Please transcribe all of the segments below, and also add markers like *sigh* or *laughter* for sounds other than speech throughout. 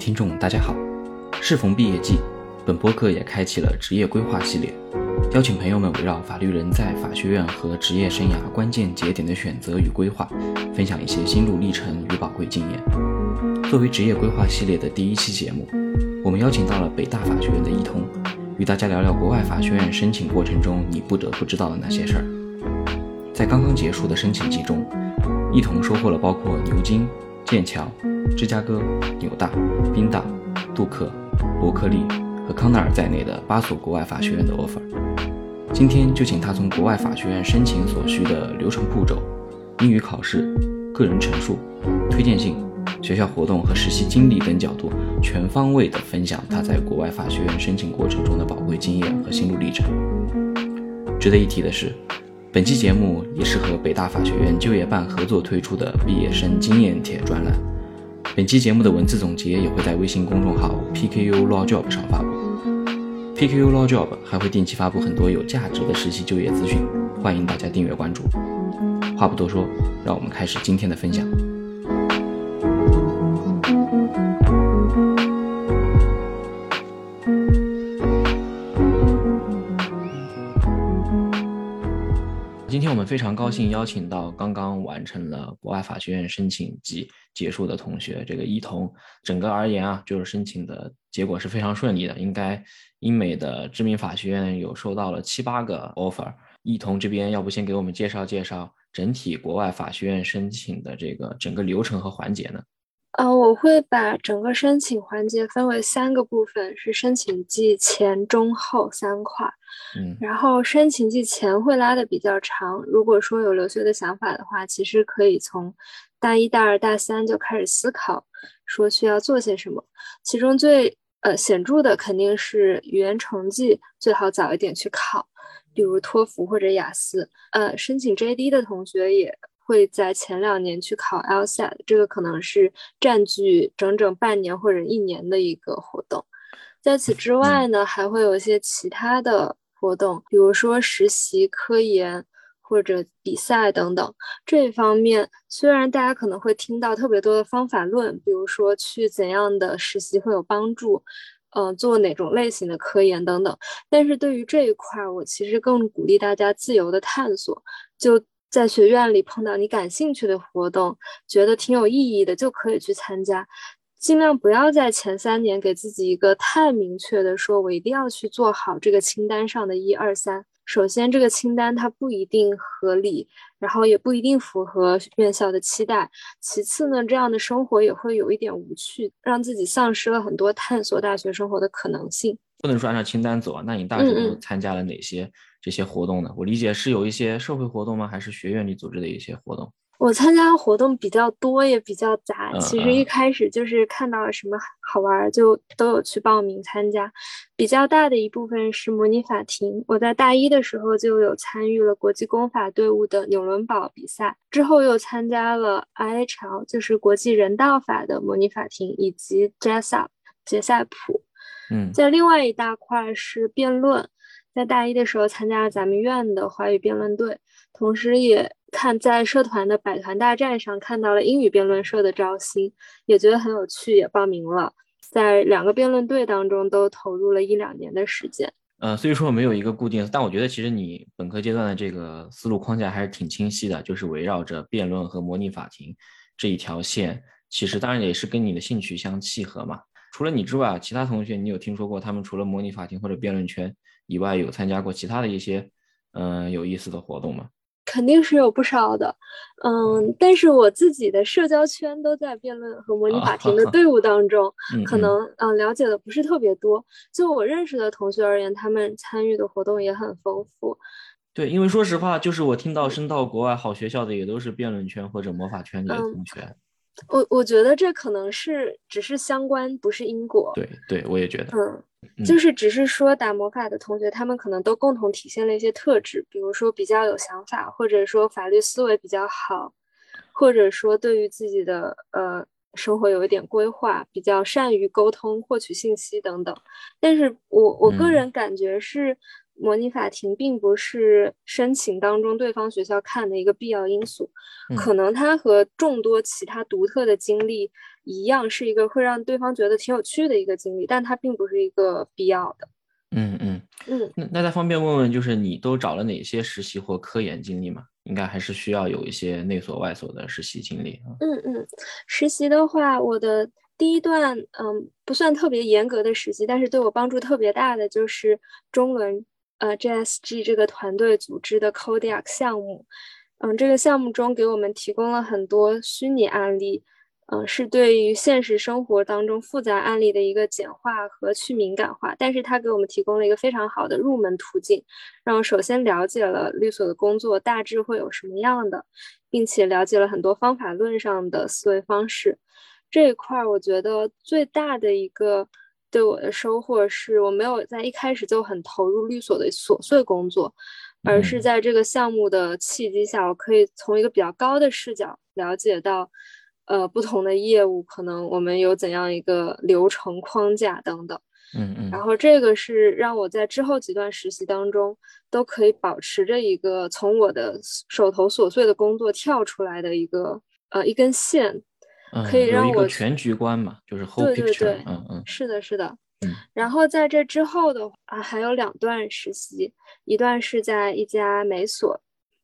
听众，大家好。适逢毕业季，本播客也开启了职业规划系列，邀请朋友们围绕法律人在法学院和职业生涯关键节点的选择与规划，分享一些心路历程与宝贵经验。作为职业规划系列的第一期节目，我们邀请到了北大法学院的易通，与大家聊聊国外法学院申请过程中你不得不知道的那些事儿。在刚刚结束的申请季中，易通收获了包括牛津、剑桥。芝加哥、纽大、宾大、杜克、伯克利和康奈尔在内的八所国外法学院的 offer。今天就请他从国外法学院申请所需的流程步骤、英语考试、个人陈述、推荐信、学校活动和实习经历等角度，全方位地分享他在国外法学院申请过程中的宝贵经验和心路历程。值得一提的是，本期节目也是和北大法学院就业办合作推出的毕业生经验帖专栏。本期节目的文字总结也会在微信公众号 PKU Law Job 上发布。PKU Law Job 还会定期发布很多有价值的实习就业资讯，欢迎大家订阅关注。话不多说，让我们开始今天的分享。非常高兴邀请到刚刚完成了国外法学院申请及结束的同学，这个一同。整个而言啊，就是申请的结果是非常顺利的。应该英美的知名法学院有收到了七八个 offer。一同这边要不先给我们介绍介绍整体国外法学院申请的这个整个流程和环节呢？呃，我会把整个申请环节分为三个部分，是申请季前、中、后三块。嗯，然后申请季前会拉的比较长。如果说有留学的想法的话，其实可以从大一、大二、大三就开始思考，说需要做些什么。其中最呃显著的肯定是语言成绩最好早一点去考，比如托福或者雅思。呃，申请 JD 的同学也。会在前两年去考 LSAT，这个可能是占据整整半年或者一年的一个活动。在此之外呢，还会有一些其他的活动，比如说实习、科研或者比赛等等。这一方面，虽然大家可能会听到特别多的方法论，比如说去怎样的实习会有帮助，嗯，做哪种类型的科研等等，但是对于这一块，我其实更鼓励大家自由的探索。就在学院里碰到你感兴趣的活动，觉得挺有意义的，就可以去参加。尽量不要在前三年给自己一个太明确的说，我一定要去做好这个清单上的一二三。首先，这个清单它不一定合理，然后也不一定符合院校的期待。其次呢，这样的生活也会有一点无趣，让自己丧失了很多探索大学生活的可能性。不能说按照清单走啊？那你大学都参加了哪些？这些活动呢？我理解是有一些社会活动吗？还是学院里组织的一些活动？我参加活动比较多，也比较杂。其实一开始就是看到了什么好玩，就都有去报名参加。比较大的一部分是模拟法庭。我在大一的时候就有参与了国际公法队伍的纽伦堡比赛，之后又参加了 IHL，就是国际人道法的模拟法庭，以及 Jessup 杰塞普。嗯，在另外一大块是辩论。在大一的时候参加了咱们院的华语辩论队，同时也看在社团的百团大战上看到了英语辩论社的招新，也觉得很有趣，也报名了。在两个辩论队当中都投入了一两年的时间。呃，所以说没有一个固定，但我觉得其实你本科阶段的这个思路框架还是挺清晰的，就是围绕着辩论和模拟法庭这一条线，其实当然也是跟你的兴趣相契合嘛。除了你之外，其他同学你有听说过他们除了模拟法庭或者辩论圈？以外有参加过其他的一些嗯有意思的活动吗？肯定是有不少的，嗯，但是我自己的社交圈都在辩论和模拟法庭的队伍当中，可能嗯了解的不是特别多。就我认识的同学而言，他们参与的活动也很丰富。对，因为说实话，就是我听到升到国外好学校的也都是辩论圈或者魔法圈的同学。我我觉得这可能是只是相关，不是因果。对对，我也觉得。嗯，就是只是说打魔法的同学，他们可能都共同体现了一些特质，比如说比较有想法，或者说法律思维比较好，或者说对于自己的呃生活有一点规划，比较善于沟通、获取信息等等。但是我我个人感觉是，模拟法庭并不是申请当中对方学校看的一个必要因素，可能它和众多其他独特的经历一样，是一个会让对方觉得挺有趣的一个经历，但它并不是一个必要的。嗯嗯嗯，那那再方便问问，就是你都找了哪些实习或科研经历吗？应该还是需要有一些内所外所的实习经历啊。嗯嗯，实习的话，我的第一段嗯不算特别严格的实习，但是对我帮助特别大的就是中伦呃 JSG 这个团队组织的 Kodiak 项目。嗯，这个项目中给我们提供了很多虚拟案例。嗯，是对于现实生活当中复杂案例的一个简化和去敏感化，但是它给我们提供了一个非常好的入门途径，让我首先了解了律所的工作大致会有什么样的，并且了解了很多方法论上的思维方式。这一块我觉得最大的一个对我的收获是，我没有在一开始就很投入律所的琐碎工作，而是在这个项目的契机下，我可以从一个比较高的视角了解到。呃，不同的业务可能我们有怎样一个流程框架等等，嗯嗯，然后这个是让我在之后几段实习当中都可以保持着一个从我的手头琐碎的工作跳出来的一个呃一根线，可以让我全局观嘛，就是 whole picture，嗯嗯，是的，是的，嗯，然后在这之后的话还有两段实习，一段是在一家美所，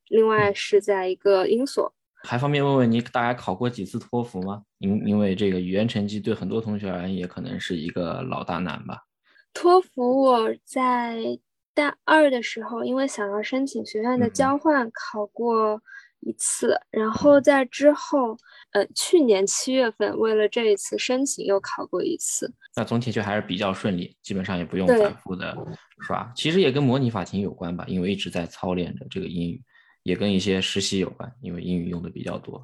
另外是在一个英所。还方便问问你，大概考过几次托福吗？因因为这个语言成绩对很多同学而言也可能是一个老大难吧。托福我在大二的时候，因为想要申请学院的交换，考过一次。然后在之后，呃，去年七月份为了这一次申请又考过一次。那总体就还是比较顺利，基本上也不用反复的刷。其实也跟模拟法庭有关吧，因为一直在操练着这个英语。也跟一些实习有关，因为英语用的比较多。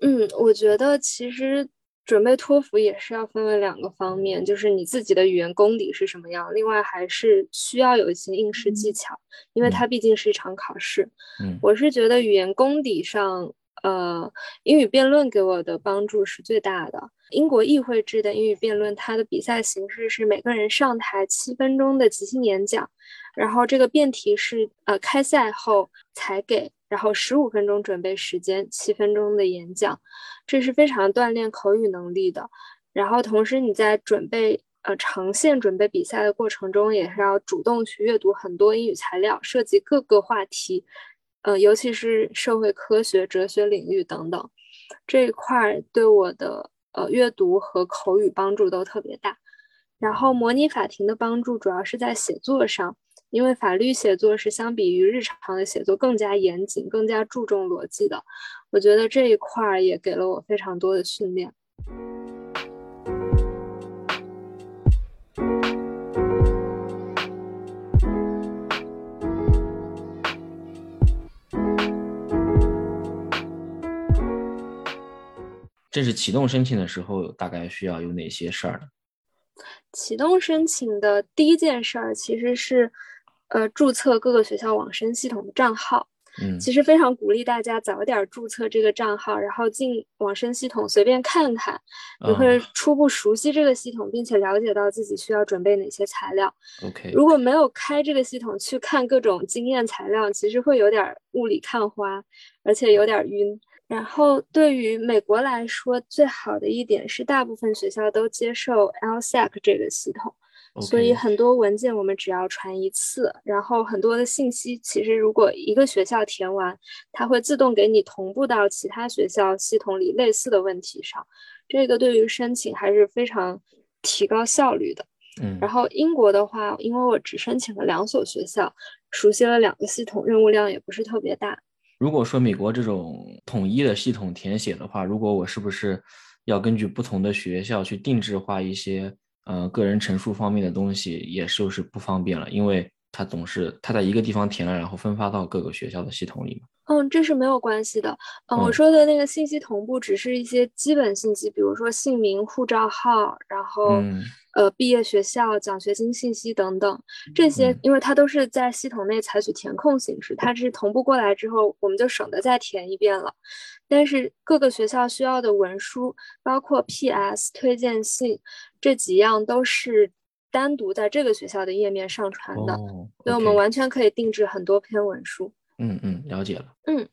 嗯，我觉得其实准备托福也是要分为两个方面，就是你自己的语言功底是什么样，另外还是需要有一些应试技巧，因为它毕竟是一场考试。嗯，我是觉得语言功底上，呃，英语辩论给我的帮助是最大的。英国议会制的英语辩论，它的比赛形式是每个人上台七分钟的即兴演讲。然后这个辩题是呃开赛后才给，然后十五分钟准备时间，七分钟的演讲，这是非常锻炼口语能力的。然后同时你在准备呃长线准备比赛的过程中，也是要主动去阅读很多英语材料，涉及各个话题，呃尤其是社会科学、哲学领域等等这一块对我的呃阅读和口语帮助都特别大。然后模拟法庭的帮助主要是在写作上。因为法律写作是相比于日常的写作更加严谨、更加注重逻辑的，我觉得这一块儿也给了我非常多的训练。正式启动申请的时候，大概需要有哪些事儿呢？启动申请的第一件事儿其实是。呃，注册各个学校网申系统的账号，嗯，其实非常鼓励大家早点注册这个账号，然后进网申系统随便看看，你会初步熟悉这个系统，并且了解到自己需要准备哪些材料。OK，如果没有开这个系统去看各种经验材料，其实会有点雾里看花，而且有点晕。然后对于美国来说，最好的一点是大部分学校都接受 LSAC 这个系统。所以很多文件我们只要传一次，然后很多的信息其实如果一个学校填完，它会自动给你同步到其他学校系统里类似的问题上，这个对于申请还是非常提高效率的。嗯，然后英国的话，因为我只申请了两所学校，熟悉了两个系统，任务量也不是特别大。如果说美国这种统一的系统填写的话，如果我是不是要根据不同的学校去定制化一些？呃，个人陈述方面的东西也就是不方便了，因为它总是它在一个地方填了，然后分发到各个学校的系统里嘛。嗯，这是没有关系的。嗯，我说的那个信息同步只是一些基本信息，比如说姓名、护照号，然后呃毕业学校、奖学金信息等等这些，因为它都是在系统内采取填空形式，它是同步过来之后，我们就省得再填一遍了。但是各个学校需要的文书，包括 P.S. 推荐信这几样，都是单独在这个学校的页面上传的，哦，所以我们完全可以定制很多篇文书。嗯嗯，了解了。嗯，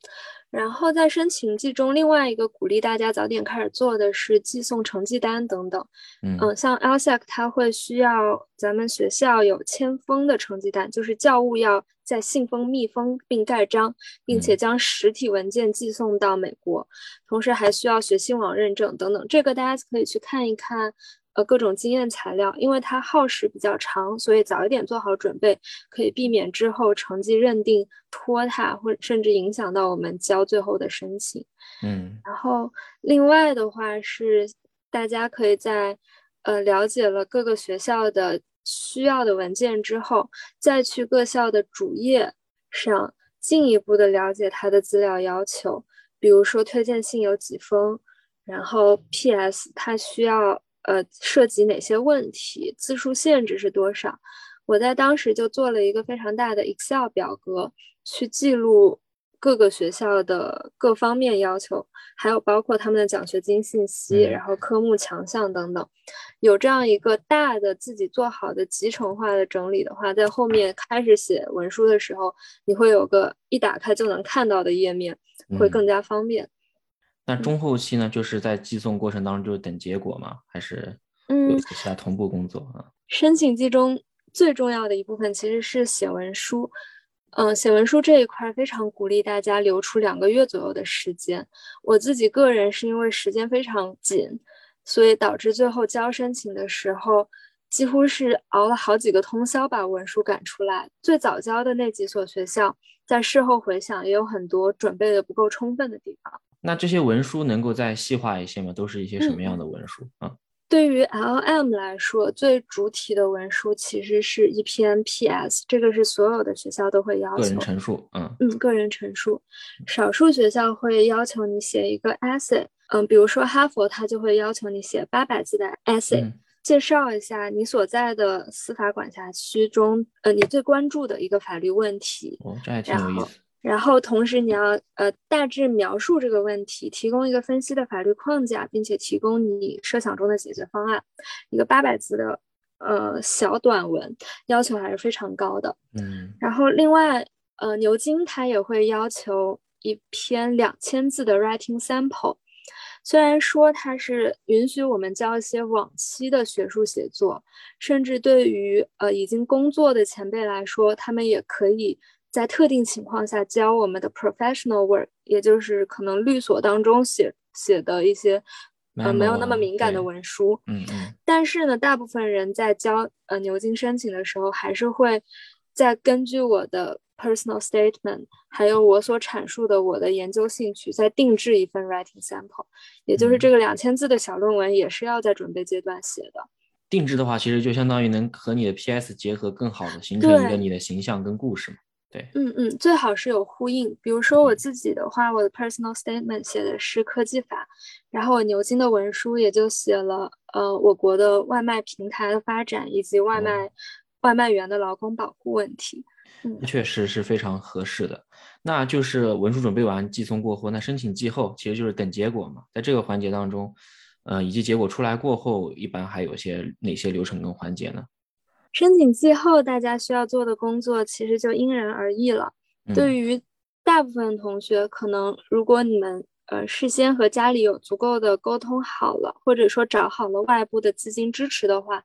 然后在申请季中，另外一个鼓励大家早点开始做的是寄送成绩单等等。嗯像 LSAC 它会需要咱们学校有签封的成绩单，就是教务要在信封密封并盖章，并且将实体文件寄送到美国，同时还需要学信网认证等等。这个大家可以去看一看。呃，各种经验材料，因为它耗时比较长，所以早一点做好准备，可以避免之后成绩认定拖沓，或甚至影响到我们交最后的申请。嗯，然后另外的话是，大家可以在呃了解了各个学校的需要的文件之后，再去各校的主页上进一步的了解它的资料要求，比如说推荐信有几封，然后 P.S. 它需要。呃，涉及哪些问题？字数限制是多少？我在当时就做了一个非常大的 Excel 表格，去记录各个学校的各方面要求，还有包括他们的奖学金信息，然后科目强项等等。有这样一个大的自己做好的集成化的整理的话，在后面开始写文书的时候，你会有个一打开就能看到的页面，会更加方便。那中后期呢，就是在寄送过程当中就等结果吗？还是有其他同步工作啊？申请季中最重要的一部分其实是写文书。嗯，写文书这一块非常鼓励大家留出两个月左右的时间。我自己个人是因为时间非常紧，所以导致最后交申请的时候，几乎是熬了好几个通宵把文书赶出来。最早交的那几所学校，在事后回想也有很多准备的不够充分的地方。那这些文书能够再细化一些吗？都是一些什么样的文书啊？对于 LM 来说，最主体的文书其实是一篇 PS，这个是所有的学校都会要求。个人陈述，嗯嗯，个人陈述。少数学校会要求你写一个 essay，嗯，比如说哈佛，它就会要求你写八百字的 essay，介绍一下你所在的司法管辖区中，呃，你最关注的一个法律问题。哦，这还挺有意思。然后同时你要呃大致描述这个问题，提供一个分析的法律框架，并且提供你设想中的解决方案。一个八百字的呃小短文，要求还是非常高的。嗯。然后另外呃牛津它也会要求一篇两千字的 writing sample，虽然说它是允许我们交一些往期的学术写作，甚至对于呃已经工作的前辈来说，他们也可以。在特定情况下教我们的 professional work，也就是可能律所当中写写的一些呃没有那么敏感的文书。嗯嗯。但是呢，大部分人在交呃牛津申请的时候，还是会在根据我的 personal statement，还有我所阐述的我的研究兴趣，再定制一份 writing sample，也就是这个两千字的小论文，也是要在准备阶段写的。定制的话，其实就相当于能和你的 PS 结合，更好的形成一个你的形象跟故事嘛。对，嗯嗯，最好是有呼应。比如说我自己的话，我的 personal statement 写的是科技法，然后我牛津的文书也就写了，呃，我国的外卖平台的发展以及外卖外卖员的劳工保护问题。嗯，确实是非常合适的。那就是文书准备完，寄送过后，那申请寄后其实就是等结果嘛。在这个环节当中，呃，以及结果出来过后，一般还有些哪些流程跟环节呢？申请季后，大家需要做的工作其实就因人而异了。对于大部分同学，可能如果你们呃事先和家里有足够的沟通好了，或者说找好了外部的资金支持的话，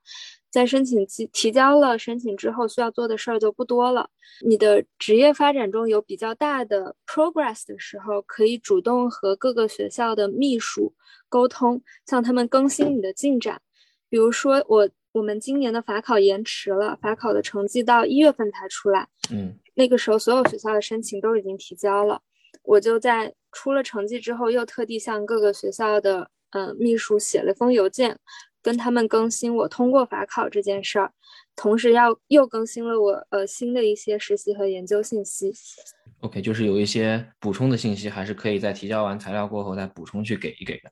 在申请季提交了申请之后，需要做的事儿就不多了。你的职业发展中有比较大的 progress 的时候，可以主动和各个学校的秘书沟通，向他们更新你的进展。比如说我。我们今年的法考延迟了，法考的成绩到一月份才出来。嗯，那个时候所有学校的申请都已经提交了，我就在出了成绩之后，又特地向各个学校的嗯秘书写了封邮件，跟他们更新我通过法考这件事儿，同时要又更新了我呃新的一些实习和研究信息。OK，就是有一些补充的信息，还是可以在提交完材料过后再补充去给一给的。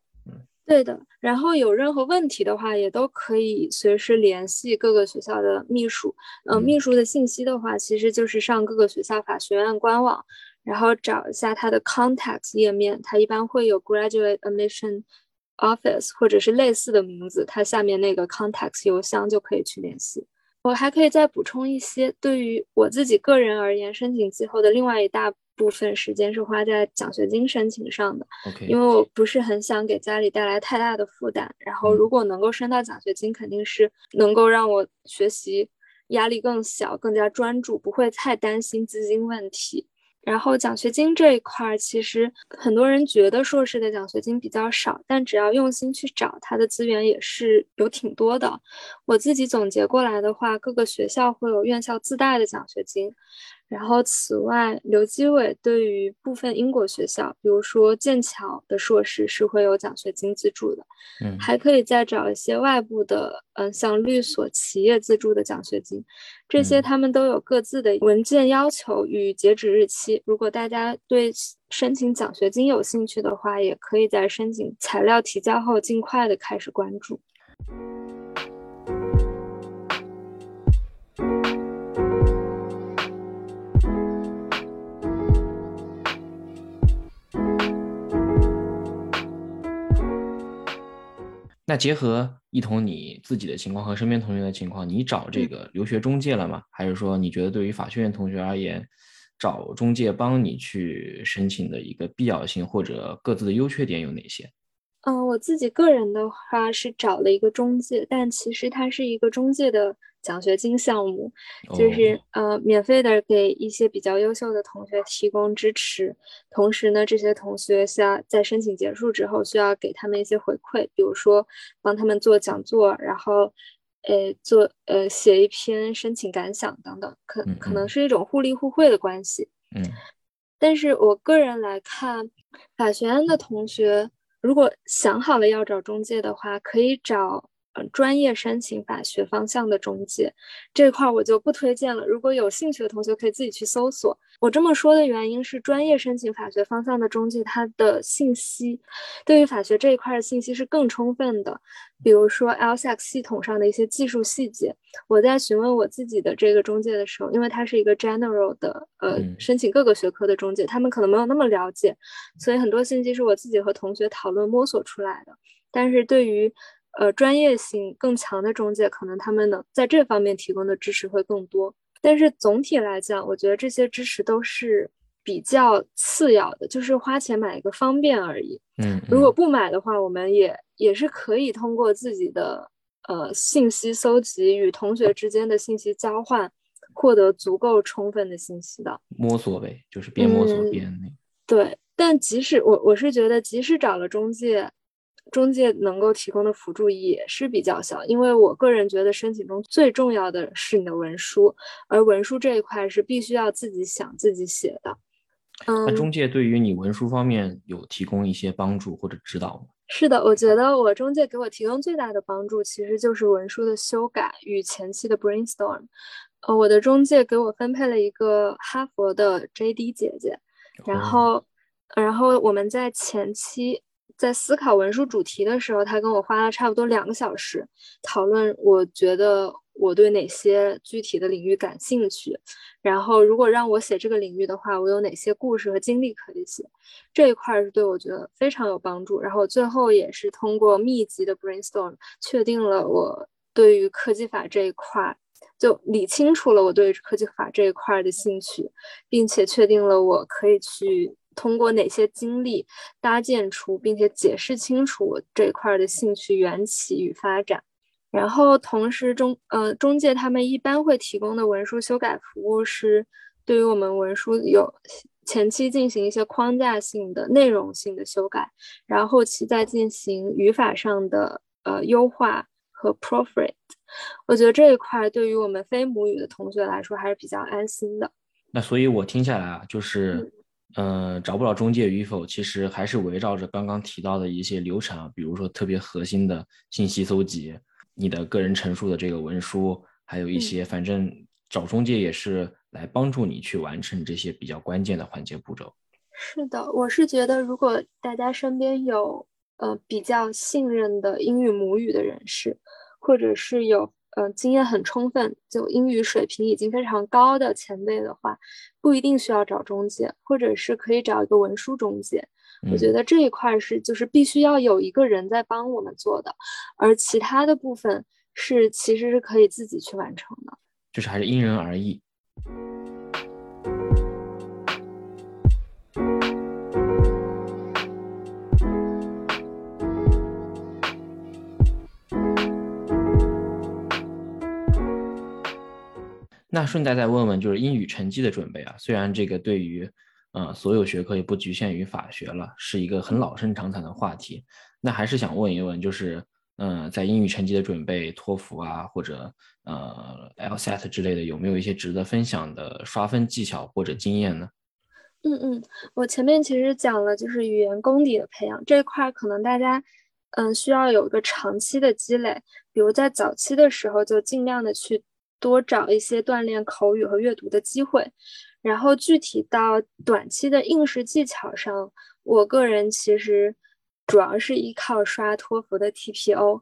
嗯。对的，然后有任何问题的话，也都可以随时联系各个学校的秘书。嗯，秘书的信息的话，其实就是上各个学校法学院官网，然后找一下他的 contacts 页面，它一般会有 graduate admission office 或者是类似的名字，它下面那个 contacts 邮箱就可以去联系。我还可以再补充一些，对于我自己个人而言，申请季后的另外一大部分时间是花在奖学金申请上的。OK，因为我不是很想给家里带来太大的负担。然后，如果能够申到奖学金，肯定是能够让我学习压力更小，更加专注，不会太担心资金问题。然后奖学金这一块儿，其实很多人觉得硕士的奖学金比较少，但只要用心去找，它的资源也是有挺多的。我自己总结过来的话，各个学校会有院校自带的奖学金。然后，此外，刘基伟对于部分英国学校，比如说剑桥的硕士是会有奖学金资助的，嗯，还可以再找一些外部的，嗯，像律所企业资助的奖学金，这些他们都有各自的文件要求与截止日期。如果大家对申请奖学金有兴趣的话，也可以在申请材料提交后尽快的开始关注。那结合一同你自己的情况和身边同学的情况，你找这个留学中介了吗？还是说你觉得对于法学院同学而言，找中介帮你去申请的一个必要性或者各自的优缺点有哪些？嗯，我自己个人的话是找了一个中介，但其实它是一个中介的。奖学金项目就是呃，免费的给一些比较优秀的同学提供支持，同时呢，这些同学需要在申请结束之后需要给他们一些回馈，比如说帮他们做讲座，然后呃做呃写一篇申请感想等等，可可能是一种互利互惠的关系。嗯，但是我个人来看，法学院的同学如果想好了要找中介的话，可以找。嗯，专业申请法学方向的中介这块我就不推荐了。如果有兴趣的同学可以自己去搜索。我这么说的原因是，专业申请法学方向的中介，他的信息对于法学这一块的信息是更充分的。比如说 LSAC 系统上的一些技术细节，我在询问我自己的这个中介的时候，因为他是一个 general 的呃申请各个学科的中介，他们可能没有那么了解，所以很多信息是我自己和同学讨论摸索出来的。但是对于呃，专业性更强的中介，可能他们能在这方面提供的支持会更多。但是总体来讲，我觉得这些支持都是比较次要的，就是花钱买一个方便而已。嗯，如果不买的话，我们也也是可以通过自己的呃信息搜集与同学之间的信息交换，获得足够充分的信息的。摸索呗，就是边摸索边那。对，但即使我我是觉得，即使找了中介。中介能够提供的辅助也是比较小，因为我个人觉得申请中最重要的是你的文书，而文书这一块是必须要自己想自己写的。嗯，那中介对于你文书方面有提供一些帮助或者指导吗？是的，我觉得我中介给我提供最大的帮助其实就是文书的修改与前期的 brainstorm。呃，我的中介给我分配了一个哈佛的 JD 姐姐，然后，然后我们在前期。在思考文书主题的时候，他跟我花了差不多两个小时讨论。我觉得我对哪些具体的领域感兴趣，然后如果让我写这个领域的话，我有哪些故事和经历可以写，这一块是对我觉得非常有帮助。然后最后也是通过密集的 brainstorm，确定了我对于科技法这一块，就理清楚了我对科技法这一块的兴趣，并且确定了我可以去。通过哪些经历搭建出，并且解释清楚我这块的兴趣缘起与发展，然后同时中呃中介他们一般会提供的文书修改服务是对于我们文书有前期进行一些框架性的内容性的修改，然后后期再进行语法上的呃优化和 proofread。我觉得这一块对于我们非母语的同学来说还是比较安心的。那所以我听下来啊，就是。嗯，找不找中介与否，其实还是围绕着刚刚提到的一些流程啊，比如说特别核心的信息搜集，你的个人陈述的这个文书，还有一些，反正找中介也是来帮助你去完成这些比较关键的环节步骤。是的，我是觉得，如果大家身边有呃比较信任的英语母语的人士，或者是有。呃，经验很充分，就英语水平已经非常高的前辈的话，不一定需要找中介，或者是可以找一个文书中介。我觉得这一块是就是必须要有一个人在帮我们做的，而其他的部分是其实是可以自己去完成的。就是还是因人而异。那顺带再问问，就是英语成绩的准备啊。虽然这个对于，呃，所有学科也不局限于法学了，是一个很老生常谈的话题。那还是想问一问，就是，嗯，在英语成绩的准备，托福啊，或者呃 LSAT 之类的，有没有一些值得分享的刷分技巧或者经验呢？嗯嗯，我前面其实讲了，就是语言功底的培养这一块，可能大家，嗯，需要有一个长期的积累，比如在早期的时候，就尽量的去。多找一些锻炼口语和阅读的机会，然后具体到短期的应试技巧上，我个人其实主要是依靠刷托福的 TPO，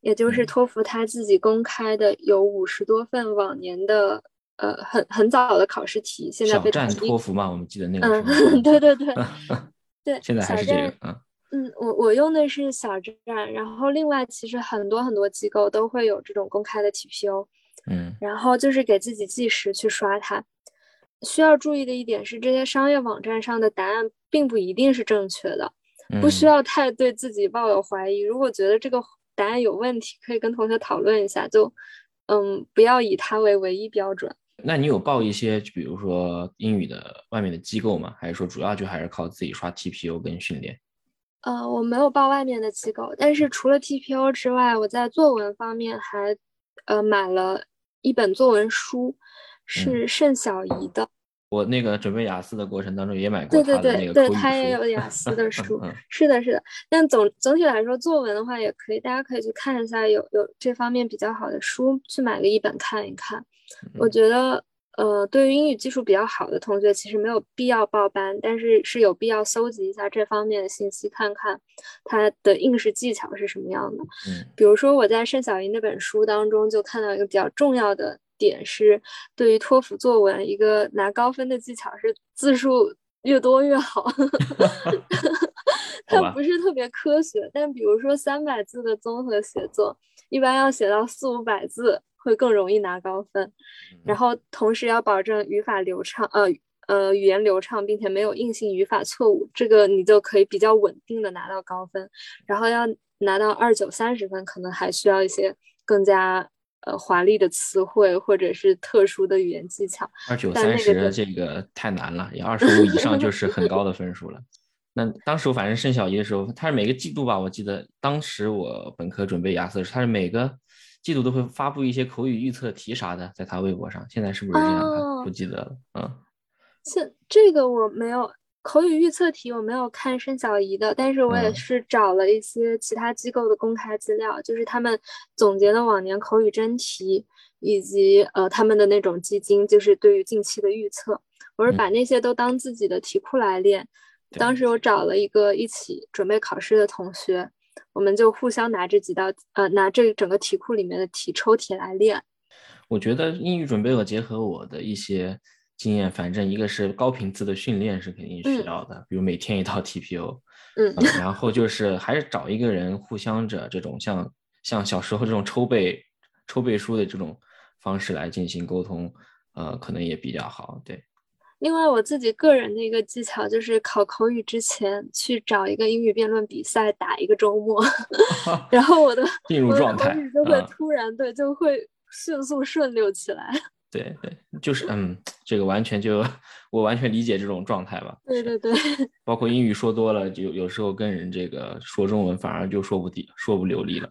也就是托福他自己公开的有五十多份往年的呃很很早的考试题，现在被小站托福嘛，我们记得那个嗯，*laughs* 对对对 *laughs* 对，现在还是这个嗯嗯，我我用的是小站，然后另外其实很多很多机构都会有这种公开的 TPO。嗯，然后就是给自己计时去刷它。需要注意的一点是，这些商业网站上的答案并不一定是正确的，不需要太对自己抱有怀疑。如果觉得这个答案有问题，可以跟同学讨论一下，就嗯，不要以它为唯一标准。那你有报一些，比如说英语的外面的机构吗？还是说主要就还是靠自己刷 TPO 跟训练？呃，我没有报外面的机构，但是除了 TPO 之外，我在作文方面还呃买了。一本作文书是盛小怡的。我那个准备雅思的过程当中也买过他的那个对他也有雅思的书。*laughs* 是的，是的。但总总体来说，作文的话也可以，大家可以去看一下，有有这方面比较好的书，去买个一本看一看。我觉得。呃，对于英语基础比较好的同学，其实没有必要报班，但是是有必要搜集一下这方面的信息，看看他的应试技巧是什么样的。嗯，比如说我在盛小怡那本书当中就看到一个比较重要的点是，对于托福作文一个拿高分的技巧是字数越多越好。*laughs* *laughs* *laughs* 它不是特别科学，但比如说三百字的综合写作，一般要写到四五百字。会更容易拿高分，然后同时要保证语法流畅，呃呃语言流畅，并且没有硬性语法错误，这个你就可以比较稳定的拿到高分。然后要拿到二九三十分，可能还需要一些更加呃华丽的词汇或者是特殊的语言技巧。二九三十这个太难了，要二十五以上就 *laughs* 是很高的分数了。那当时我反正升小一的时候，它是每个季度吧，我记得当时我本科准备雅思的时候，他是每个。季度都会发布一些口语预测题啥的，在他微博上。现在是不是这样？不记得了。嗯，现这个我没有口语预测题，我没有看申小怡的，但是我也是找了一些其他机构的公开资料，就是他们总结的往年口语真题，以及呃他们的那种基金，就是对于近期的预测。我是把那些都当自己的题库来练。当时我找了一个一起准备考试的同学。我们就互相拿这几道，呃，拿这整个题库里面的题抽题来练。我觉得英语准备我结合我的一些经验，反正一个是高频次的训练是肯定需要的，比如每天一套 TPO，*laughs* 嗯，然后就是还是找一个人互相着这种像像小时候这种抽背抽背书的这种方式来进行沟通，呃，可能也比较好，对。另外，我自己个人的一个技巧就是考口语之前去找一个英语辩论比赛打一个周末，*laughs* 然后我的 *laughs* 进入状态就会突然对就会迅速顺溜起来。*laughs* 对对，就是嗯，这个完全就我完全理解这种状态吧。对对对，包括英语说多了，就有时候跟人这个说中文反而就说不地说不流利了。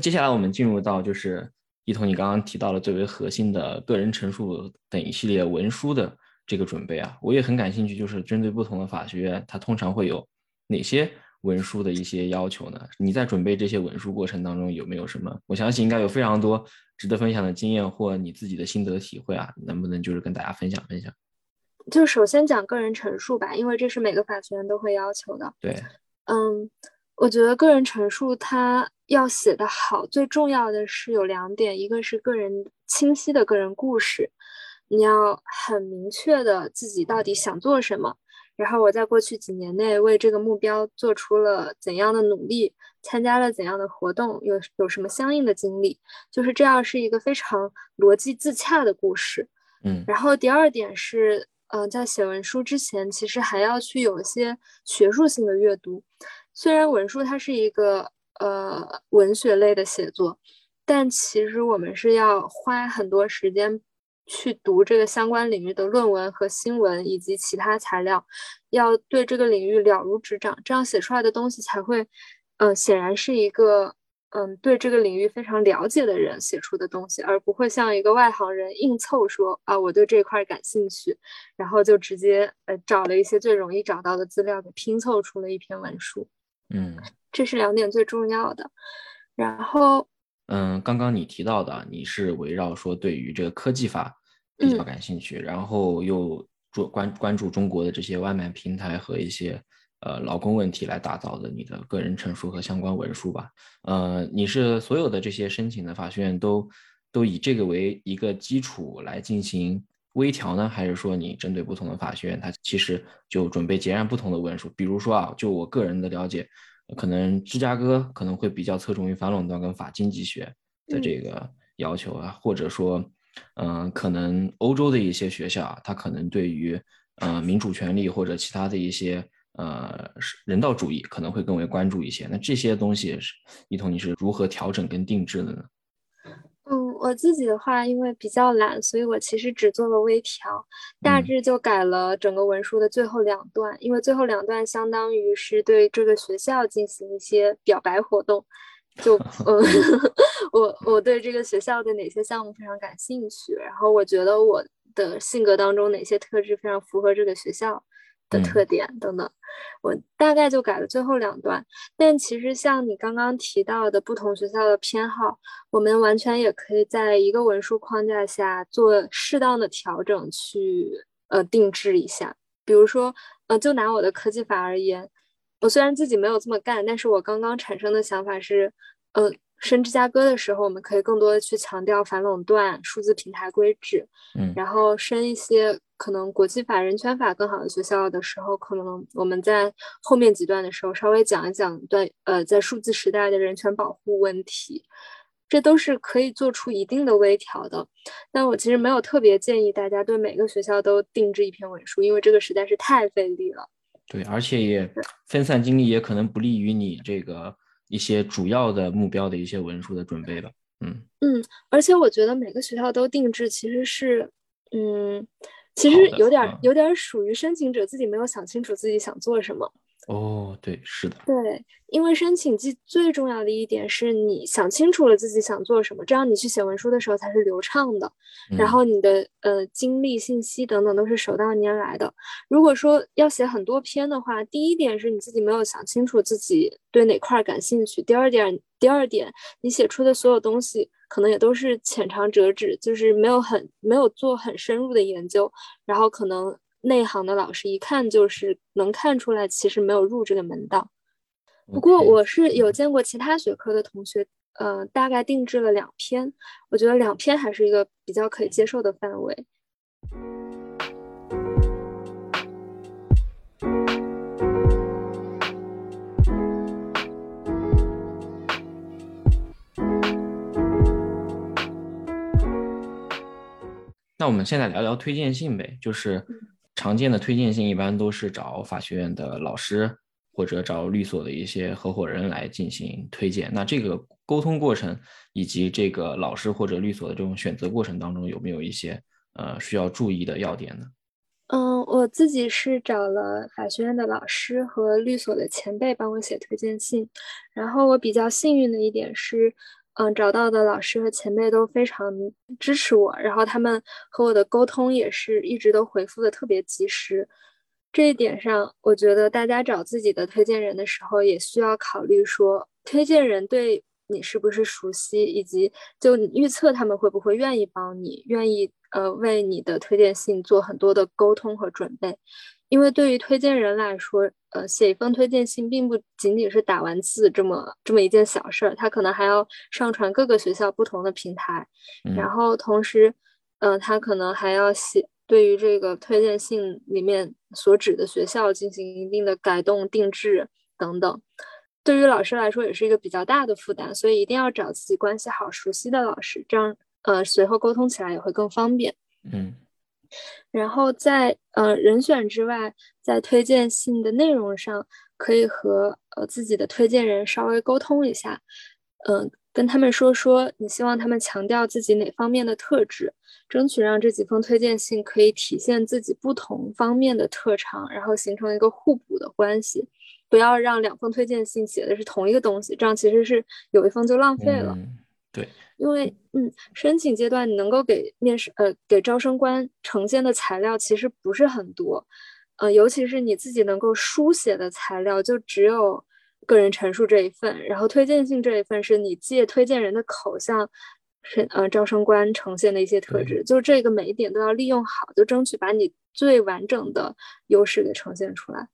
那接下来我们进入到就是一彤，你刚刚提到了最为核心的个人陈述等一系列文书的这个准备啊，我也很感兴趣，就是针对不同的法学院，它通常会有哪些文书的一些要求呢？你在准备这些文书过程当中有没有什么？我相信应该有非常多值得分享的经验或你自己的心得体会啊，能不能就是跟大家分享分享？就首先讲个人陈述吧，因为这是每个法学院都会要求的。对，嗯。我觉得个人陈述它要写的好，最重要的是有两点，一个是个人清晰的个人故事，你要很明确的自己到底想做什么。然后我在过去几年内为这个目标做出了怎样的努力，参加了怎样的活动，有有什么相应的经历，就是这样是一个非常逻辑自洽的故事。嗯，然后第二点是，嗯，在写文书之前，其实还要去有一些学术性的阅读。虽然文书它是一个呃文学类的写作，但其实我们是要花很多时间。去读这个相关领域的论文和新闻以及其他材料，要对这个领域了如指掌，这样写出来的东西才会，嗯，显然是一个嗯对这个领域非常了解的人写出的东西，而不会像一个外行人硬凑说啊我对这块感兴趣，然后就直接呃找了一些最容易找到的资料给拼凑出了一篇文书。嗯，这是两点最重要的。然后，嗯，刚刚你提到的，你是围绕说对于这个科技法。比较感兴趣，然后又注关关注中国的这些外卖平台和一些呃劳工问题来打造的你的个人陈述和相关文书吧。呃，你是所有的这些申请的法学院都都以这个为一个基础来进行微调呢，还是说你针对不同的法学院，它其实就准备截然不同的文书？比如说啊，就我个人的了解，可能芝加哥可能会比较侧重于反垄断跟法经济学的这个要求啊，或者说。嗯，可能欧洲的一些学校啊，它可能对于呃民主权利或者其他的一些呃人道主义可能会更为关注一些。那这些东西是一彤，你是如何调整跟定制的呢？嗯，我自己的话，因为比较懒，所以我其实只做了微调，大致就改了整个文书的最后两段，因为最后两段相当于是对这个学校进行一些表白活动。就嗯 *laughs* *laughs* 我我对这个学校的哪些项目非常感兴趣，然后我觉得我的性格当中哪些特质非常符合这个学校的特点等等，我大概就改了最后两段。但其实像你刚刚提到的不同学校的偏好，我们完全也可以在一个文书框架下做适当的调整，去呃定制一下。比如说，呃，就拿我的科技法而言。我虽然自己没有这么干，但是我刚刚产生的想法是，呃，升芝加哥的时候，我们可以更多的去强调反垄断、数字平台规制，嗯，然后升一些可能国际法、人权法更好的学校的时候，可能我们在后面几段的时候稍微讲一讲对，呃，在数字时代的人权保护问题，这都是可以做出一定的微调的。但我其实没有特别建议大家对每个学校都定制一篇文书，因为这个实在是太费力了。对，而且也分散精力，也可能不利于你这个一些主要的目标的一些文书的准备吧。嗯嗯，而且我觉得每个学校都定制其实是，嗯，其实有点有点属于申请者自己没有想清楚自己想做什么。哦，对，是的，对，因为申请季最重要的一点是你想清楚了自己想做什么，这样你去写文书的时候才是流畅的，然后你的呃经历、信息等等都是手到拈来的。如果说要写很多篇的话，第一点是你自己没有想清楚自己对哪块感兴趣，第二点，第二点你写出的所有东西可能也都是浅尝辄止，就是没有很没有做很深入的研究，然后可能。内行的老师一看就是能看出来，其实没有入这个门道。不过我是有见过其他学科的同学，呃，大概定制了两篇，我觉得两篇还是一个比较可以接受的范围。那我们现在聊聊推荐信呗，就是。常见的推荐信一般都是找法学院的老师或者找律所的一些合伙人来进行推荐。那这个沟通过程以及这个老师或者律所的这种选择过程当中，有没有一些呃需要注意的要点呢？嗯，我自己是找了法学院的老师和律所的前辈帮我写推荐信，然后我比较幸运的一点是。嗯，找到的老师和前辈都非常支持我，然后他们和我的沟通也是一直都回复的特别及时。这一点上，我觉得大家找自己的推荐人的时候，也需要考虑说，推荐人对你是不是熟悉，以及就你预测他们会不会愿意帮你，愿意呃为你的推荐信做很多的沟通和准备。因为对于推荐人来说，呃，写一封推荐信并不仅仅是打完字这么这么一件小事儿，他可能还要上传各个学校不同的平台，然后同时，嗯，他可能还要写对于这个推荐信里面所指的学校进行一定的改动、定制等等。对于老师来说，也是一个比较大的负担，所以一定要找自己关系好、熟悉的老师，这样呃，随后沟通起来也会更方便。嗯。然后在呃人选之外，在推荐信的内容上，可以和呃自己的推荐人稍微沟通一下，嗯，跟他们说说你希望他们强调自己哪方面的特质，争取让这几封推荐信可以体现自己不同方面的特长，然后形成一个互补的关系，不要让两封推荐信写的是同一个东西，这样其实是有一封就浪费了。对。因为，嗯，申请阶段你能够给面试，呃，给招生官呈现的材料其实不是很多，呃，尤其是你自己能够书写的材料，就只有个人陈述这一份，然后推荐信这一份是你借推荐人的口向，是呃招生官呈现的一些特质，就是这个每一点都要利用好，就争取把你最完整的优势给呈现出来。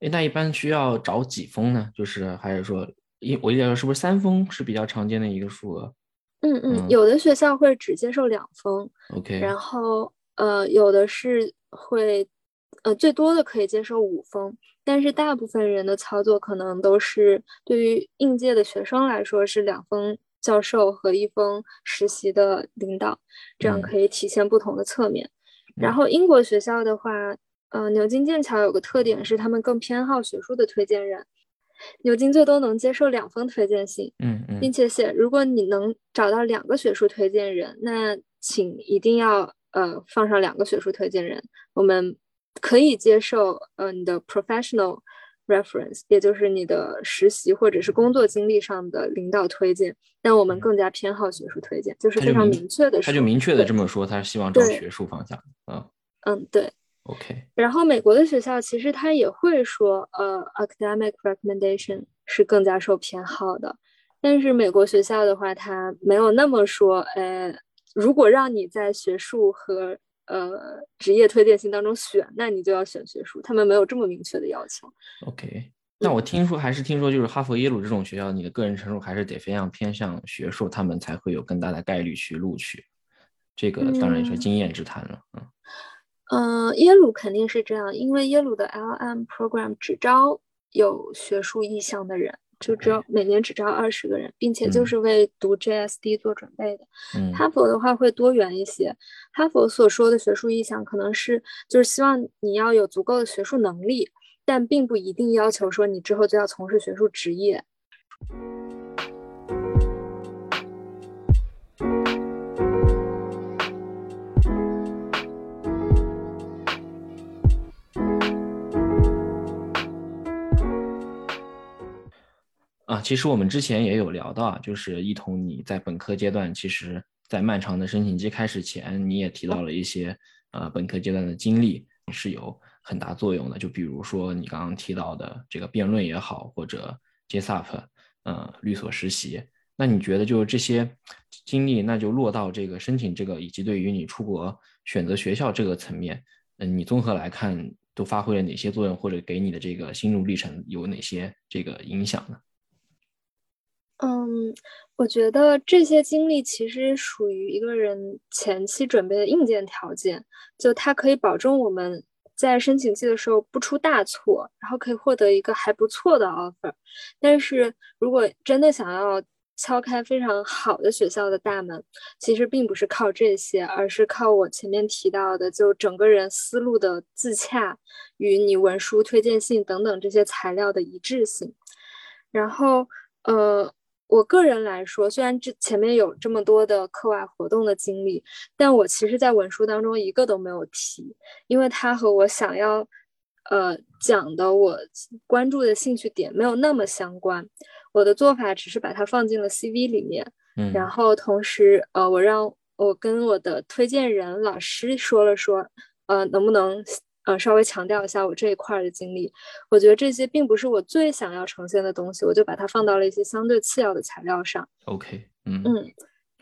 哎，那一般需要找几封呢？就是还是说，一我记得是不是三封是比较常见的一个数额？嗯嗯，有的学校会只接受两封，OK，然后呃，有的是会，呃，最多的可以接受五封，但是大部分人的操作可能都是对于应届的学生来说是两封教授和一封实习的领导，这样可以体现不同的侧面。然后英国学校的话，呃，牛津、剑桥有个特点是他们更偏好学术的推荐人。牛津最多能接受两封推荐信，嗯嗯，并且写，如果你能找到两个学术推荐人，那请一定要呃放上两个学术推荐人。我们可以接受呃你的 professional reference，也就是你的实习或者是工作经历上的领导推荐，但我们更加偏好学术推荐，就是非常明确的，他就明确的这么说，他希望找学术方向，嗯嗯对。OK，然后美国的学校其实他也会说，呃，academic recommendation 是更加受偏好的，但是美国学校的话，他没有那么说，呃，如果让你在学术和呃职业推荐信当中选，那你就要选学术，他们没有这么明确的要求。OK，那我听说还是听说，就是哈佛、耶鲁这种学校，你的个人陈述还是得非常偏向学术，他们才会有更大的概率去录取。这个当然也是经验之谈了，嗯。嗯，耶鲁肯定是这样，因为耶鲁的 LM program 只招有学术意向的人，就只有每年只招二十个人，并且就是为读 JSD 做准备的。哈佛的话会多元一些，哈佛所说的学术意向可能是就是希望你要有足够的学术能力，但并不一定要求说你之后就要从事学术职业。其实我们之前也有聊到啊，就是一同你在本科阶段，其实在漫长的申请季开始前，你也提到了一些呃本科阶段的经历是有很大作用的。就比如说你刚刚提到的这个辩论也好，或者 JSUP，呃，律所实习，那你觉得就这些经历，那就落到这个申请这个以及对于你出国选择学校这个层面，嗯，你综合来看都发挥了哪些作用，或者给你的这个心路历程有哪些这个影响呢？嗯，我觉得这些经历其实属于一个人前期准备的硬件条件，就它可以保证我们在申请季的时候不出大错，然后可以获得一个还不错的 offer。但是如果真的想要敲开非常好的学校的大门，其实并不是靠这些，而是靠我前面提到的，就整个人思路的自洽与你文书推荐信等等这些材料的一致性。然后，呃。我个人来说，虽然这前面有这么多的课外活动的经历，但我其实，在文书当中一个都没有提，因为它和我想要，呃，讲的我关注的兴趣点没有那么相关。我的做法只是把它放进了 CV 里面，嗯，然后同时，呃，我让我跟我的推荐人老师说了说，呃，能不能。呃，稍微强调一下我这一块的经历，我觉得这些并不是我最想要呈现的东西，我就把它放到了一些相对次要的材料上。OK，嗯。嗯，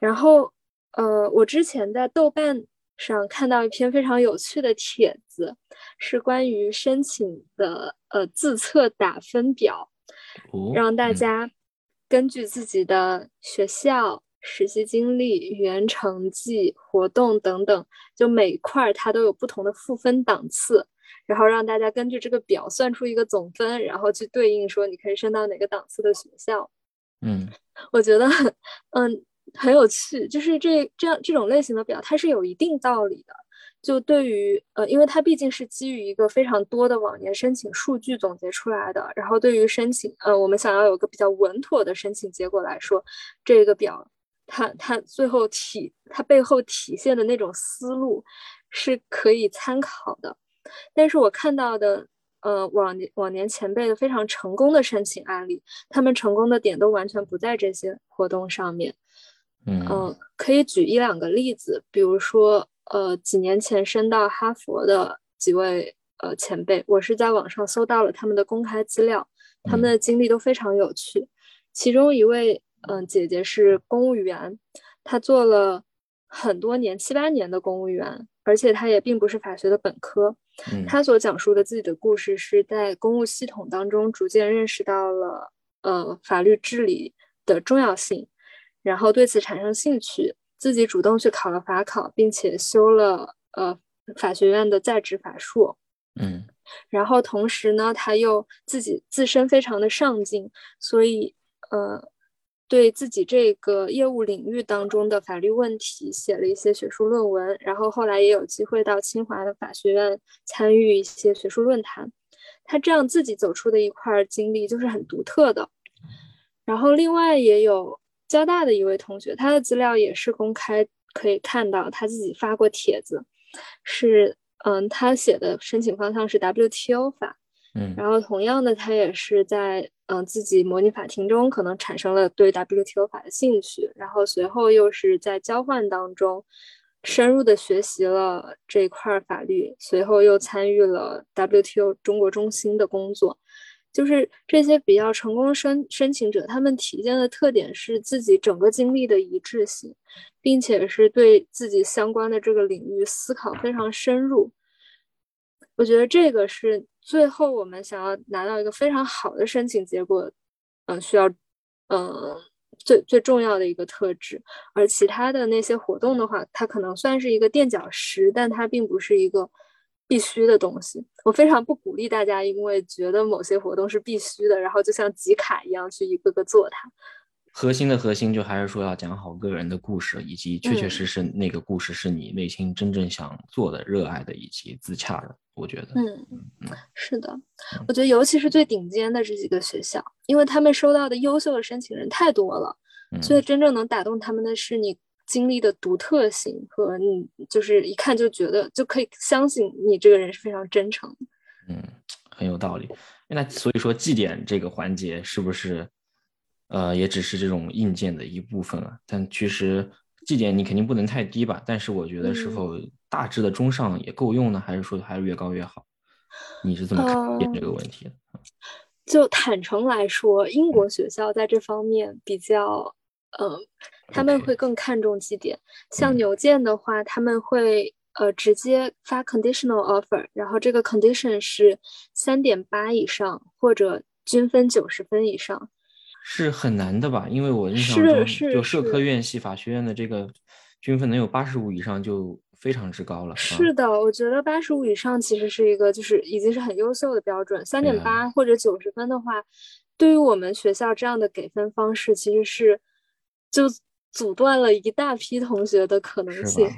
然后呃，我之前在豆瓣上看到一篇非常有趣的帖子，是关于申请的呃自测打分表，让大家根据自己的学校、实习经历、语言成绩、活动等等，就每块它都有不同的赋分档次。然后让大家根据这个表算出一个总分，然后去对应说你可以升到哪个档次的学校。嗯，我觉得嗯很有趣，就是这这样这种类型的表它是有一定道理的。就对于呃，因为它毕竟是基于一个非常多的往年申请数据总结出来的，然后对于申请呃我们想要有个比较稳妥的申请结果来说，这个表它它最后体他背后体现的那种思路是可以参考的。但是我看到的，呃，往年往年前辈的非常成功的申请案例，他们成功的点都完全不在这些活动上面。嗯，可以举一两个例子，比如说，呃，几年前申到哈佛的几位呃前辈，我是在网上搜到了他们的公开资料，他们的经历都非常有趣。其中一位，嗯，姐姐是公务员，她做了很多年，七八年的公务员，而且她也并不是法学的本科。她所讲述的自己的故事，是在公务系统当中逐渐认识到了呃法律治理的重要性，然后对此产生兴趣，自己主动去考了法考，并且修了呃法学院的在职法硕。嗯，然后同时呢，她又自己自身非常的上进，所以呃。对自己这个业务领域当中的法律问题写了一些学术论文，然后后来也有机会到清华的法学院参与一些学术论坛。他这样自己走出的一块经历就是很独特的。然后另外也有交大的一位同学，他的资料也是公开可以看到，他自己发过帖子，是嗯，他写的申请方向是 WTO 法。嗯，然后同样的，他也是在嗯自己模拟法庭中可能产生了对 WTO 法的兴趣，然后随后又是在交换当中深入的学习了这一块法律，随后又参与了 WTO 中国中心的工作。就是这些比较成功申申请者，他们体现的特点是自己整个经历的一致性，并且是对自己相关的这个领域思考非常深入。我觉得这个是最后我们想要拿到一个非常好的申请结果，嗯，需要，嗯，最最重要的一个特质。而其他的那些活动的话，它可能算是一个垫脚石，但它并不是一个必须的东西。我非常不鼓励大家，因为觉得某些活动是必须的，然后就像集卡一样去一个个做它。核心的核心就还是说要讲好个人的故事，以及确确实实那个故事是你内心真正想做的、热爱的以及自洽的。我觉得，嗯嗯，是的，我觉得尤其是最顶尖的这几个学校，因为他们收到的优秀的申请人太多了，所以真正能打动他们的是你经历的独特性和你就是一看就觉得就可以相信你这个人是非常真诚。嗯，很有道理。那所以说绩点这个环节是不是？呃，也只是这种硬件的一部分了，但其实绩点你肯定不能太低吧？但是我觉得是否大致的中上也够用呢？还是说还是越高越好？你是怎么看这个问题的？就坦诚来说，英国学校在这方面比较，呃，他们会更看重绩点。像牛剑的话，他们会呃直接发 conditional offer，然后这个 condition 是三点八以上或者均分九十分以上。是很难的吧？因为我印象中，就社科院系法学院的这个均分能有八十五以上就非常之高了。是的，我觉得八十五以上其实是一个就是已经是很优秀的标准。三点八或者九十分的话，对于我们学校这样的给分方式，其实是就阻断了一大批同学的可能性。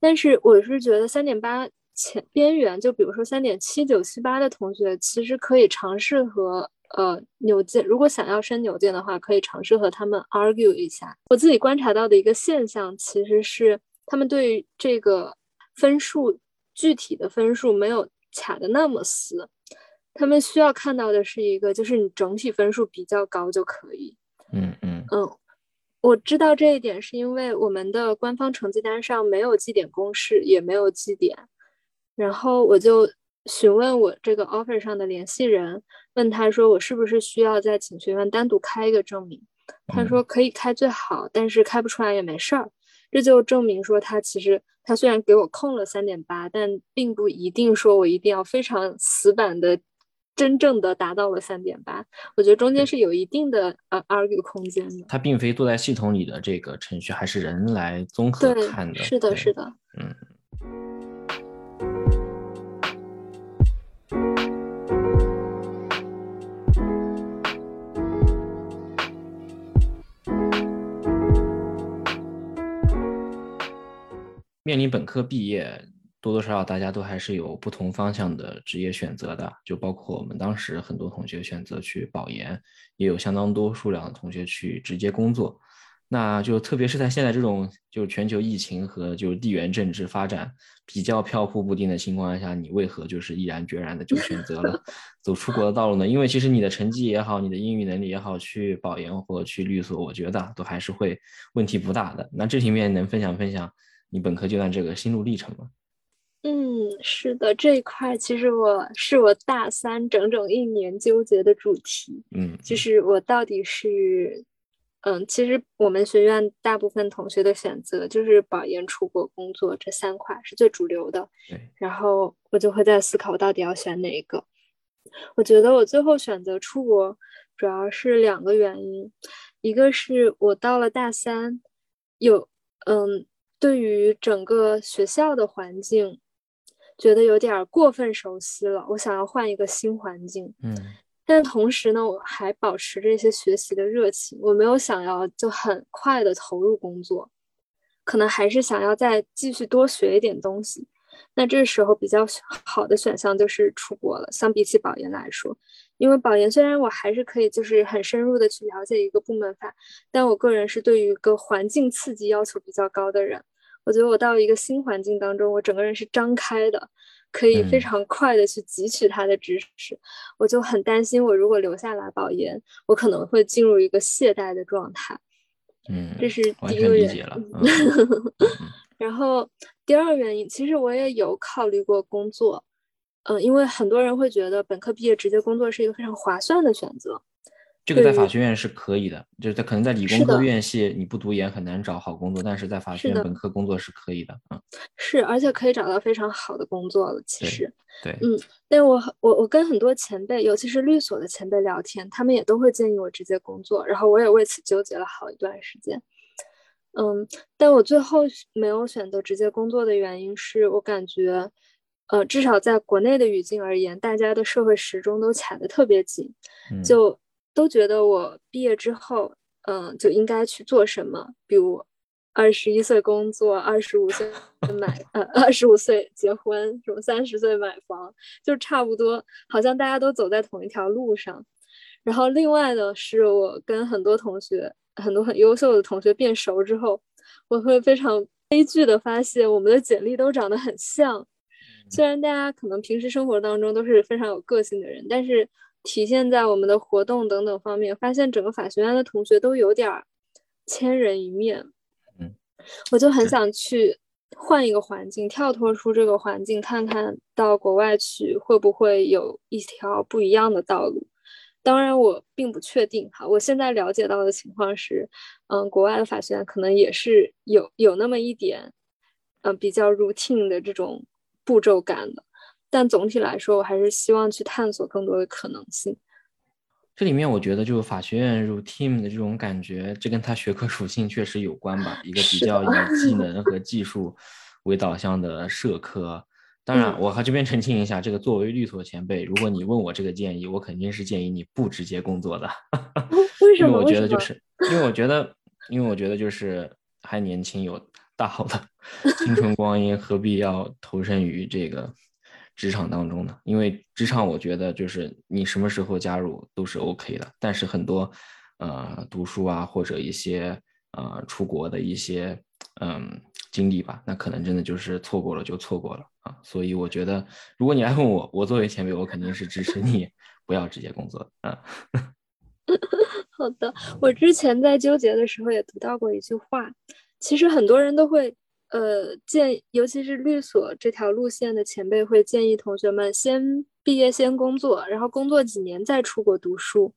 但是我是觉得三点八前边缘，就比如说三点七九七八的同学，其实可以尝试和。呃，纽建如果想要升纽建的话，可以尝试和他们 argue 一下。我自己观察到的一个现象，其实是他们对这个分数具体的分数没有卡的那么死，他们需要看到的是一个，就是你整体分数比较高就可以。嗯嗯嗯，我知道这一点是因为我们的官方成绩单上没有绩点公式，也没有绩点，然后我就。询问我这个 offer 上的联系人，问他说我是不是需要在请学院单独开一个证明？他说可以开最好，但是开不出来也没事儿。这就证明说他其实他虽然给我控了三点八，但并不一定说我一定要非常死板的。真正的达到了三点八，我觉得中间是有一定的呃 argue 空间的。它并非坐在系统里的这个程序，还是人来综合看的。是的，是的，嗯。面临本科毕业。多多少少大家都还是有不同方向的职业选择的，就包括我们当时很多同学选择去保研，也有相当多数量的同学去直接工作。那就特别是在现在这种就全球疫情和就地缘政治发展比较飘忽不定的情况下，你为何就是毅然决然的就选择了 *laughs* 走出国的道路呢？因为其实你的成绩也好，你的英语能力也好，去保研或者去律所，我觉得都还是会问题不大的。那这里面能分享分享你本科阶段这个心路历程吗？嗯，是的，这一块其实我是我大三整整一年纠结的主题。嗯，就是我到底是，嗯，其实我们学院大部分同学的选择就是保研、出国工作这三块是最主流的。对，然后我就会在思考，我到底要选哪一个？我觉得我最后选择出国，主要是两个原因，一个是我到了大三，有，嗯，对于整个学校的环境。觉得有点过分熟悉了，我想要换一个新环境。嗯，但同时呢，我还保持着一些学习的热情。我没有想要就很快的投入工作，可能还是想要再继续多学一点东西。那这时候比较好的选项就是出国了。相比起保研来说，因为保研虽然我还是可以就是很深入的去了解一个部门法，但我个人是对于一个环境刺激要求比较高的人。我觉得我到一个新环境当中，我整个人是张开的，可以非常快的去汲取他的知识。我就很担心，我如果留下来保研，我可能会进入一个懈怠的状态。嗯，这是第一个原因。*laughs* 然后第二个原因，其实我也有考虑过工作，嗯，因为很多人会觉得本科毕业直接工作是一个非常划算的选择。这个在法学院是可以的，就是在可能在理工科院系你不读研很难找好工作，但是在法学院本科工作是可以的，嗯，*laughs* 是，而且可以找到非常好的工作了。其实，对，嗯，但我我我跟很多前辈，尤其是律所的前辈聊天，他们也都会建议我直接工作，然后我也为此纠结了好一段时间。嗯，但我最后没有选择直接工作的原因是我感觉，呃，至少在国内的语境而言，大家的社会时钟都卡得特别紧，就。都觉得我毕业之后，嗯，就应该去做什么？比如，二十一岁工作，二十五岁买，呃，二十五岁结婚，什么三十岁买房，就差不多，好像大家都走在同一条路上。然后，另外呢，是我跟很多同学，很多很优秀的同学变熟之后，我会非常悲剧的发现，我们的简历都长得很像。虽然大家可能平时生活当中都是非常有个性的人，但是。体现在我们的活动等等方面，发现整个法学院的同学都有点千人一面。嗯，我就很想去换一个环境，跳脱出这个环境，看看到国外去会不会有一条不一样的道路。当然，我并不确定哈。我现在了解到的情况是，嗯，国外的法学院可能也是有有那么一点，嗯，比较 routine 的这种步骤感的。但总体来说，我还是希望去探索更多的可能性。这里面我觉得，就法学院 routine 的这种感觉，这跟它学科属性确实有关吧。一个比较以技能和技术为导向的社科。当然，我和这边澄清一下，这个作为律所前辈，如果你问我这个建议，我肯定是建议你不直接工作的。*laughs* 为什么？因为我觉得就是，因为我觉得，因为我觉得就是还年轻，有大好的 *laughs* 青春光阴，何必要投身于这个？职场当中呢，因为职场我觉得就是你什么时候加入都是 OK 的，但是很多，呃，读书啊或者一些呃出国的一些嗯经历吧，那可能真的就是错过了就错过了啊。所以我觉得，如果你来问我，我作为前辈，我肯定是支持你不要直接工作啊。*laughs* 好的，我之前在纠结的时候也读到过一句话，其实很多人都会。呃，建尤其是律所这条路线的前辈会建议同学们先毕业先工作，然后工作几年再出国读书。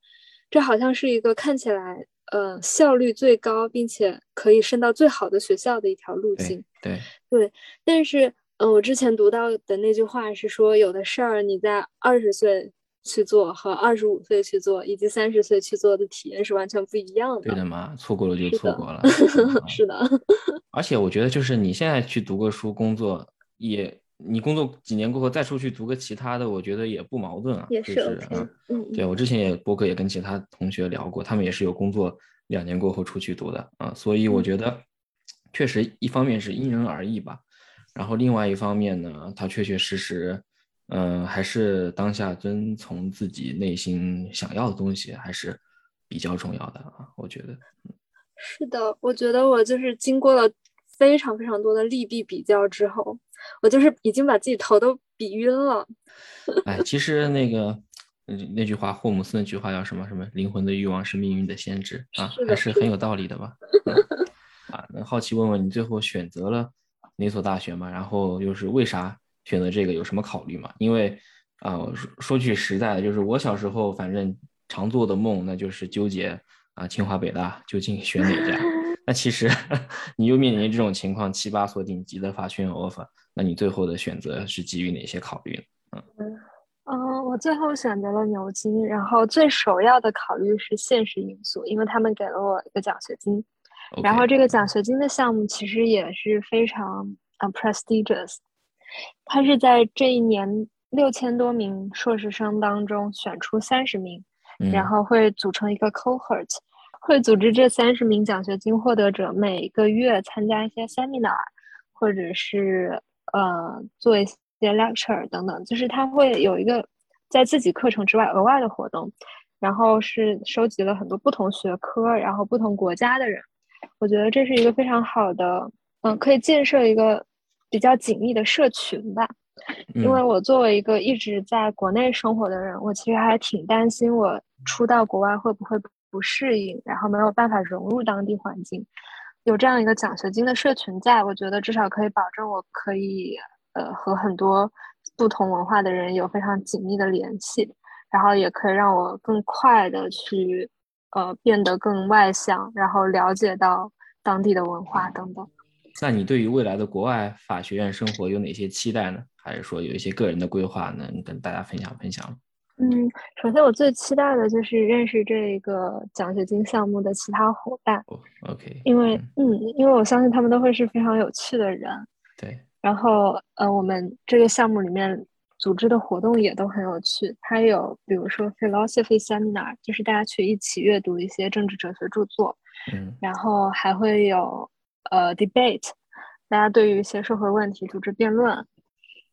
这好像是一个看起来呃效率最高，并且可以升到最好的学校的一条路径。对对，但是，嗯，我之前读到的那句话是说，有的事儿你在二十岁去做和二十五岁去做，以及三十岁去做的体验是完全不一样的。对的嘛，错过了就错过了。*laughs* 是的。*laughs* 而且我觉得，就是你现在去读个书，工作也。你工作几年过后再出去读个其他的，我觉得也不矛盾啊。也是，嗯嗯，对我之前也博客也跟其他同学聊过，他们也是有工作两年过后出去读的啊。所以我觉得确实一方面是因人而异吧，然后另外一方面呢，它确确实实，嗯，还是当下遵从自己内心想要的东西还是比较重要的啊。我觉得，是的，我觉得我就是经过了非常非常多的利弊比较之后。我就是已经把自己头都比晕了。*laughs* 哎，其实那个那句话，霍姆斯那句话叫什么？什么灵魂的欲望是命运的先知啊，还是很有道理的吧？*laughs* 啊，那好奇问问你，最后选择了哪所大学嘛？然后又是为啥选择这个？有什么考虑吗？因为啊，说说句实在的，就是我小时候反正常做的梦，那就是纠结啊，清华北大究竟选哪家？*laughs* 那其实 *laughs* 你又面临这种情况，七八所顶级的法学院 offer。那你最后的选择是基于哪些考虑呢？嗯嗯，我最后选择了牛津，然后最首要的考虑是现实因素，因为他们给了我一个奖学金，然后这个奖学金的项目其实也是非常呃 prestigious，它是在这一年六千多名硕士生当中选出三十名，然后会组成一个 cohort，会组织这三十名奖学金获得者每个月参加一些 seminar，或者是。呃，做一些 lecture 等等，就是他会有一个在自己课程之外额外的活动，然后是收集了很多不同学科，然后不同国家的人，我觉得这是一个非常好的，嗯，可以建设一个比较紧密的社群吧。因为我作为一个一直在国内生活的人，我其实还挺担心我出到国外会不会不适应，然后没有办法融入当地环境。有这样一个奖学金的社群在，我觉得至少可以保证我可以呃和很多不同文化的人有非常紧密的联系，然后也可以让我更快的去呃变得更外向，然后了解到当地的文化等等。那你对于未来的国外法学院生活有哪些期待呢？还是说有一些个人的规划能跟大家分享分享？嗯，首先我最期待的就是认识这个奖学金项目的其他伙伴。OK，因为嗯，因为我相信他们都会是非常有趣的人。对。然后呃，我们这个项目里面组织的活动也都很有趣。它有比如说 philosophy seminar，就是大家去一起阅读一些政治哲学著作。嗯。然后还会有呃 debate，大家对于一些社会问题组织辩论。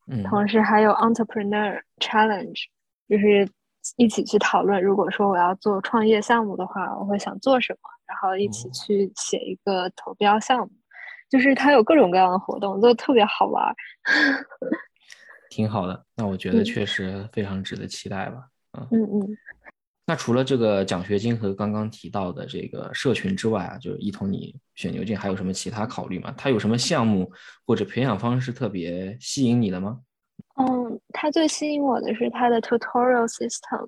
嗯。同时还有 entrepreneur challenge。就是一起去讨论，如果说我要做创业项目的话，我会想做什么，然后一起去写一个投标项目。就是它有各种各样的活动，都特别好玩。*laughs* 挺好的，那我觉得确实非常值得期待吧。嗯嗯嗯。那除了这个奖学金和刚刚提到的这个社群之外啊，就是一同你选牛津还有什么其他考虑吗？它有什么项目或者培养方式特别吸引你的吗？嗯，它最吸引我的是它的 tutorial system，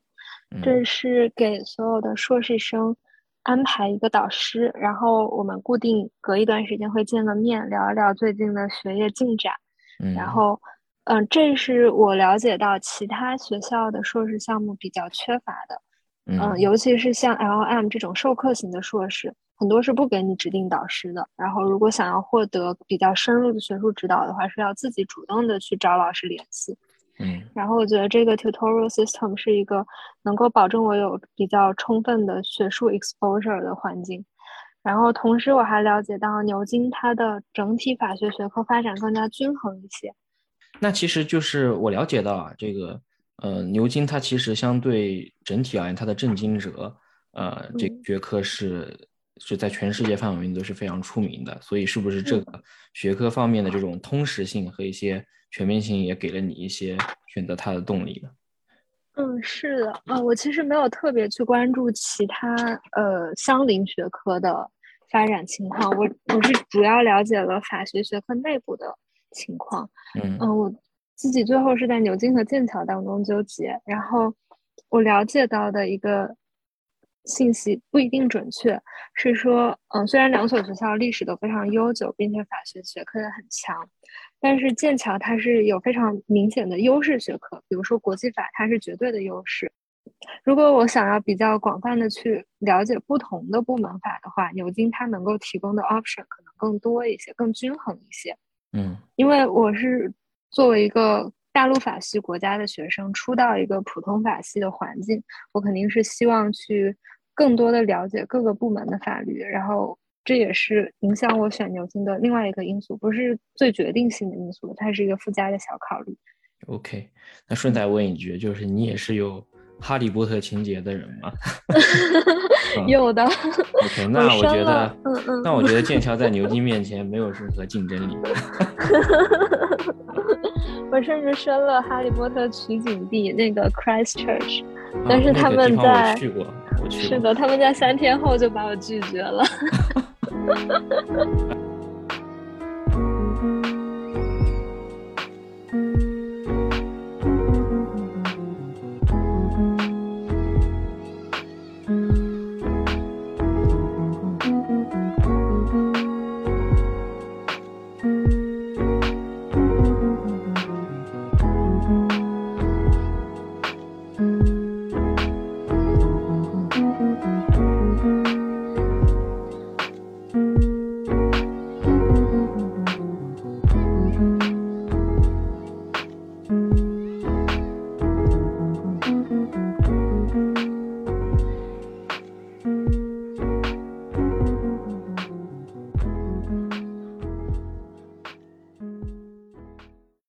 这是给所有的硕士生安排一个导师，然后我们固定隔一段时间会见个面，聊一聊最近的学业进展。然后，嗯，这是我了解到其他学校的硕士项目比较缺乏的，嗯，尤其是像 LM 这种授课型的硕士。很多是不给你指定导师的，然后如果想要获得比较深入的学术指导的话，是要自己主动的去找老师联系。嗯，然后我觉得这个 tutorial system 是一个能够保证我有比较充分的学术 exposure 的环境。然后同时我还了解到牛津它的整体法学学科发展更加均衡一些。那其实就是我了解到啊，这个呃牛津它其实相对整体而言，它的震惊者呃这学科是。是在全世界范围内都是非常出名的，所以是不是这个学科方面的这种通识性和一些全面性也给了你一些选择它的动力呢？嗯，是的，啊，我其实没有特别去关注其他呃相邻学科的发展情况，我我是主要了解了法学学科内部的情况。嗯嗯，我自己最后是在牛津和剑桥当中纠结，然后我了解到的一个。信息不一定准确，是说，嗯，虽然两所学校历史都非常悠久，并且法学学科也很强，但是剑桥它是有非常明显的优势学科，比如说国际法，它是绝对的优势。如果我想要比较广泛的去了解不同的部门法的话，牛津它能够提供的 option 可能更多一些，更均衡一些。嗯，因为我是作为一个大陆法系国家的学生，初到一个普通法系的环境，我肯定是希望去更多的了解各个部门的法律，然后这也是影响我选牛津的另外一个因素，不是最决定性的因素，它是一个附加的小考虑。OK，那顺带问一句，就是你也是有哈利波特情节的人吗？有的。OK，*laughs* 那我觉得，嗯嗯，那我觉得剑桥在牛津面前没有任何竞争力。*laughs* 我甚至申了哈利波特取景地那个 Christchurch，但是他们在去过，我去是的，他们在三天后就把我拒绝了。*laughs*